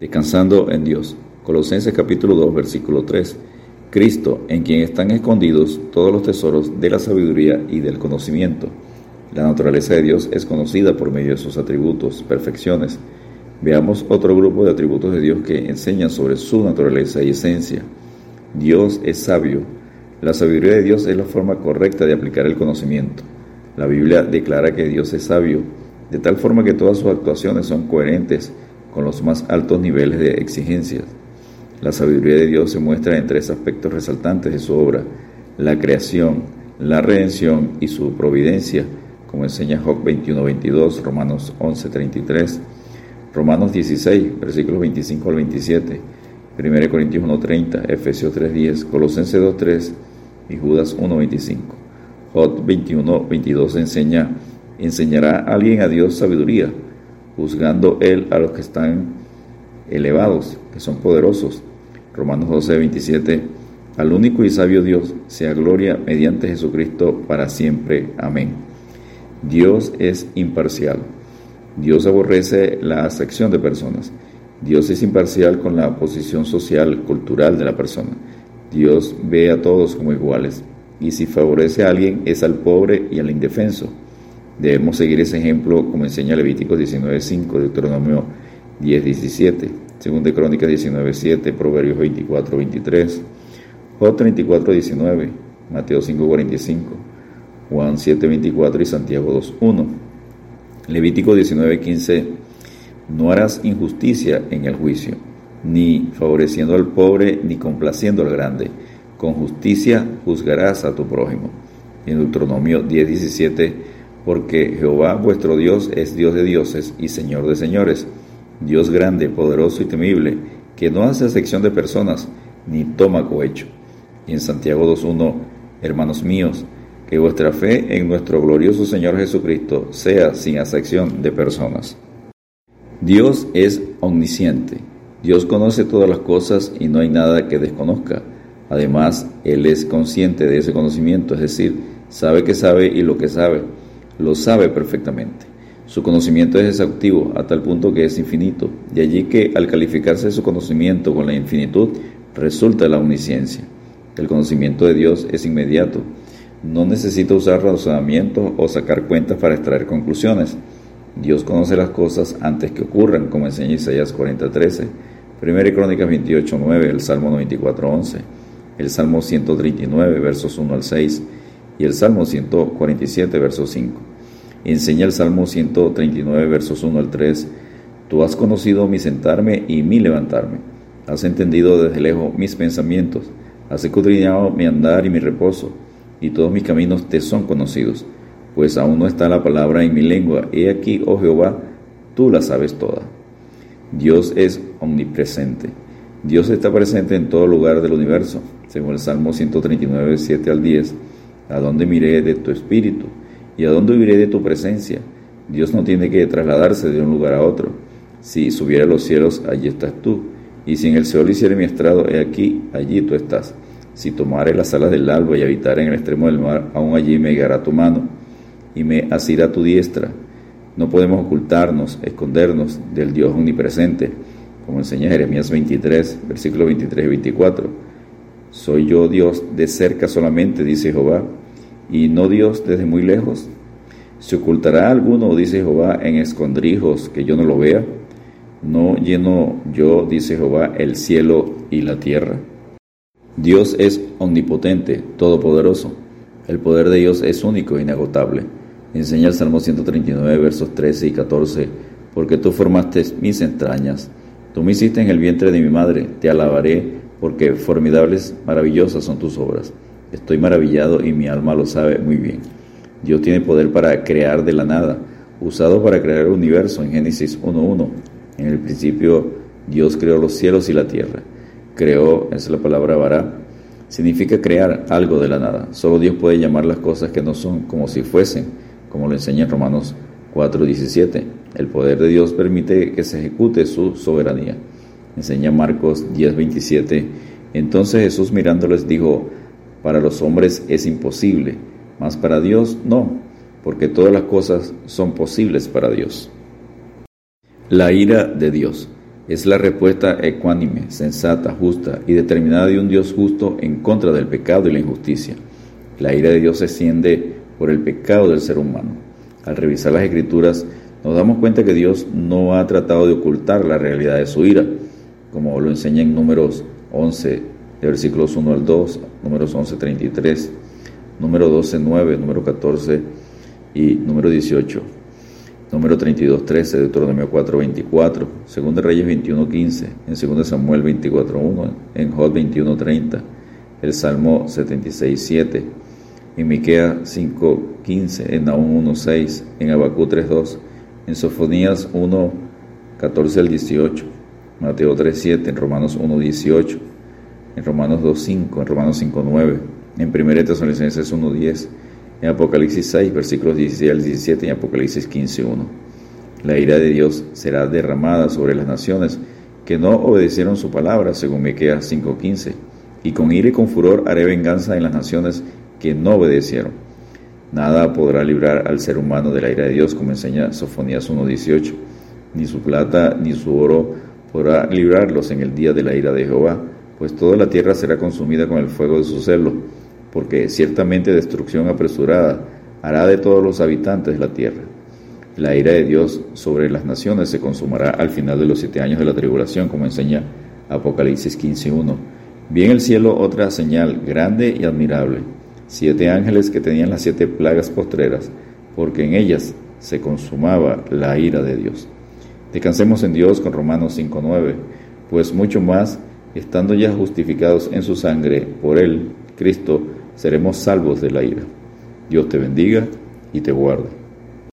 Descansando en Dios. Colosenses capítulo 2, versículo 3. Cristo, en quien están escondidos todos los tesoros de la sabiduría y del conocimiento. La naturaleza de Dios es conocida por medio de sus atributos, perfecciones. Veamos otro grupo de atributos de Dios que enseñan sobre su naturaleza y esencia. Dios es sabio. La sabiduría de Dios es la forma correcta de aplicar el conocimiento. La Biblia declara que Dios es sabio, de tal forma que todas sus actuaciones son coherentes con los más altos niveles de exigencias. La sabiduría de Dios se muestra en tres aspectos resaltantes de su obra, la creación, la redención y su providencia, como enseña Job 21-22, Romanos 11-33, Romanos 16, versículos 25 al 27, 1 Corintios 1.30, Efesios 3.10, Colosenses 2.3 y Judas 1.25. Job 21.22 enseña, enseñará alguien a Dios sabiduría, juzgando él a los que están elevados, que son poderosos. Romanos 12, 27, al único y sabio Dios sea gloria mediante Jesucristo para siempre. Amén. Dios es imparcial. Dios aborrece la acepción de personas. Dios es imparcial con la posición social, cultural de la persona. Dios ve a todos como iguales. Y si favorece a alguien es al pobre y al indefenso. Debemos seguir ese ejemplo como enseña Levítico 19.5, Deuteronomio 10.17, 2 de Crónicas 19.7, Proverbios 24.23, Job 34.19, Mateo 5.45, Juan 7.24 y Santiago 2.1. Levítico 19.15, no harás injusticia en el juicio, ni favoreciendo al pobre, ni complaciendo al grande. Con justicia juzgarás a tu prójimo. En Deuteronomio 10.17, porque Jehová vuestro Dios es Dios de dioses y Señor de señores, Dios grande, poderoso y temible, que no hace acepción de personas, ni toma cohecho. Y en Santiago 2.1, hermanos míos, que vuestra fe en nuestro glorioso Señor Jesucristo sea sin acepción de personas. Dios es omnisciente. Dios conoce todas las cosas y no hay nada que desconozca. Además, Él es consciente de ese conocimiento, es decir, sabe que sabe y lo que sabe lo sabe perfectamente. Su conocimiento es exhaustivo a tal punto que es infinito, de allí que al calificarse su conocimiento con la infinitud resulta la omnisciencia. El conocimiento de Dios es inmediato, no necesita usar razonamiento o sacar cuentas para extraer conclusiones. Dios conoce las cosas antes que ocurran, como enseña Isaías 40:13, 1 Crónicas 28:9, el Salmo 94:11, el Salmo 139, versos 1 al 6 y el Salmo 147, verso 5. Enseña el Salmo 139, versos 1 al 3. Tú has conocido mi sentarme y mi levantarme. Has entendido desde lejos mis pensamientos. Has escudriñado mi andar y mi reposo. Y todos mis caminos te son conocidos. Pues aún no está la palabra en mi lengua. He aquí, oh Jehová, tú la sabes toda. Dios es omnipresente. Dios está presente en todo lugar del universo, según el Salmo 139, 7 al 10. ¿A dónde miré de tu espíritu? ¿Y a dónde huiré de tu presencia? Dios no tiene que trasladarse de un lugar a otro. Si subiera a los cielos, allí estás tú. Y si en el Seol hiciera mi estrado, he aquí, allí tú estás. Si tomare las alas del alba y habitare en el extremo del mar, aún allí me guiará tu mano y me asirá tu diestra. No podemos ocultarnos, escondernos del Dios omnipresente, como enseña Jeremías 23, versículos 23 y 24. Soy yo Dios de cerca solamente, dice Jehová, y no Dios desde muy lejos? ¿Se ocultará alguno, dice Jehová, en escondrijos que yo no lo vea? ¿No lleno yo, dice Jehová, el cielo y la tierra? Dios es omnipotente, todopoderoso. El poder de Dios es único e inagotable. Enseña el Salmo 139, versos 13 y 14, porque tú formaste mis entrañas, tú me hiciste en el vientre de mi madre, te alabaré, porque formidables, maravillosas son tus obras. Estoy maravillado y mi alma lo sabe muy bien. Dios tiene poder para crear de la nada, usado para crear el universo en Génesis 1.1. En el principio Dios creó los cielos y la tierra. Creó, es la palabra vará, significa crear algo de la nada. Solo Dios puede llamar las cosas que no son como si fuesen, como lo enseña en Romanos 4.17. El poder de Dios permite que se ejecute su soberanía. Enseña Marcos 10.27. Entonces Jesús mirándoles dijo, para los hombres es imposible, mas para Dios no, porque todas las cosas son posibles para Dios. La ira de Dios. Es la respuesta ecuánime, sensata, justa y determinada de un Dios justo en contra del pecado y la injusticia. La ira de Dios se extiende por el pecado del ser humano. Al revisar las escrituras, nos damos cuenta que Dios no ha tratado de ocultar la realidad de su ira, como lo enseña en números 11, de versículos 1 al 2, números 11, 33, número 12, 9, número 14 y número 18. Número 32, 13, Deuteronomio 4, 24, 2 Reyes 21, 15, en 2 Samuel 24, 1, en Job 21, 30, el Salmo 76, 7, en Miquea 5, 15, en Naúm 1, 6, en Abacú 3, 2, en Sofonías 1, 14 al 18, Mateo 3, 7, en Romanos 1, 18, en Romanos 2, 5, en Romanos 5, 9, en 1 Tesalonicenses 1, 10, en Apocalipsis 6, versículos 16 al 17 y Apocalipsis 15, 1. La ira de Dios será derramada sobre las naciones que no obedecieron su palabra, según Miqueas 15. y con ira y con furor haré venganza en las naciones que no obedecieron. Nada podrá librar al ser humano de la ira de Dios, como enseña Sofonías 1.18. Ni su plata ni su oro podrá librarlos en el día de la ira de Jehová, pues toda la tierra será consumida con el fuego de su celo porque ciertamente destrucción apresurada hará de todos los habitantes de la tierra. La ira de Dios sobre las naciones se consumará al final de los siete años de la tribulación, como enseña Apocalipsis 15.1. Vi en el cielo otra señal grande y admirable, siete ángeles que tenían las siete plagas postreras, porque en ellas se consumaba la ira de Dios. Descansemos en Dios con Romanos 5.9, pues mucho más, estando ya justificados en su sangre por Él, Cristo, seremos salvos de la ira. Dios te bendiga y te guarde.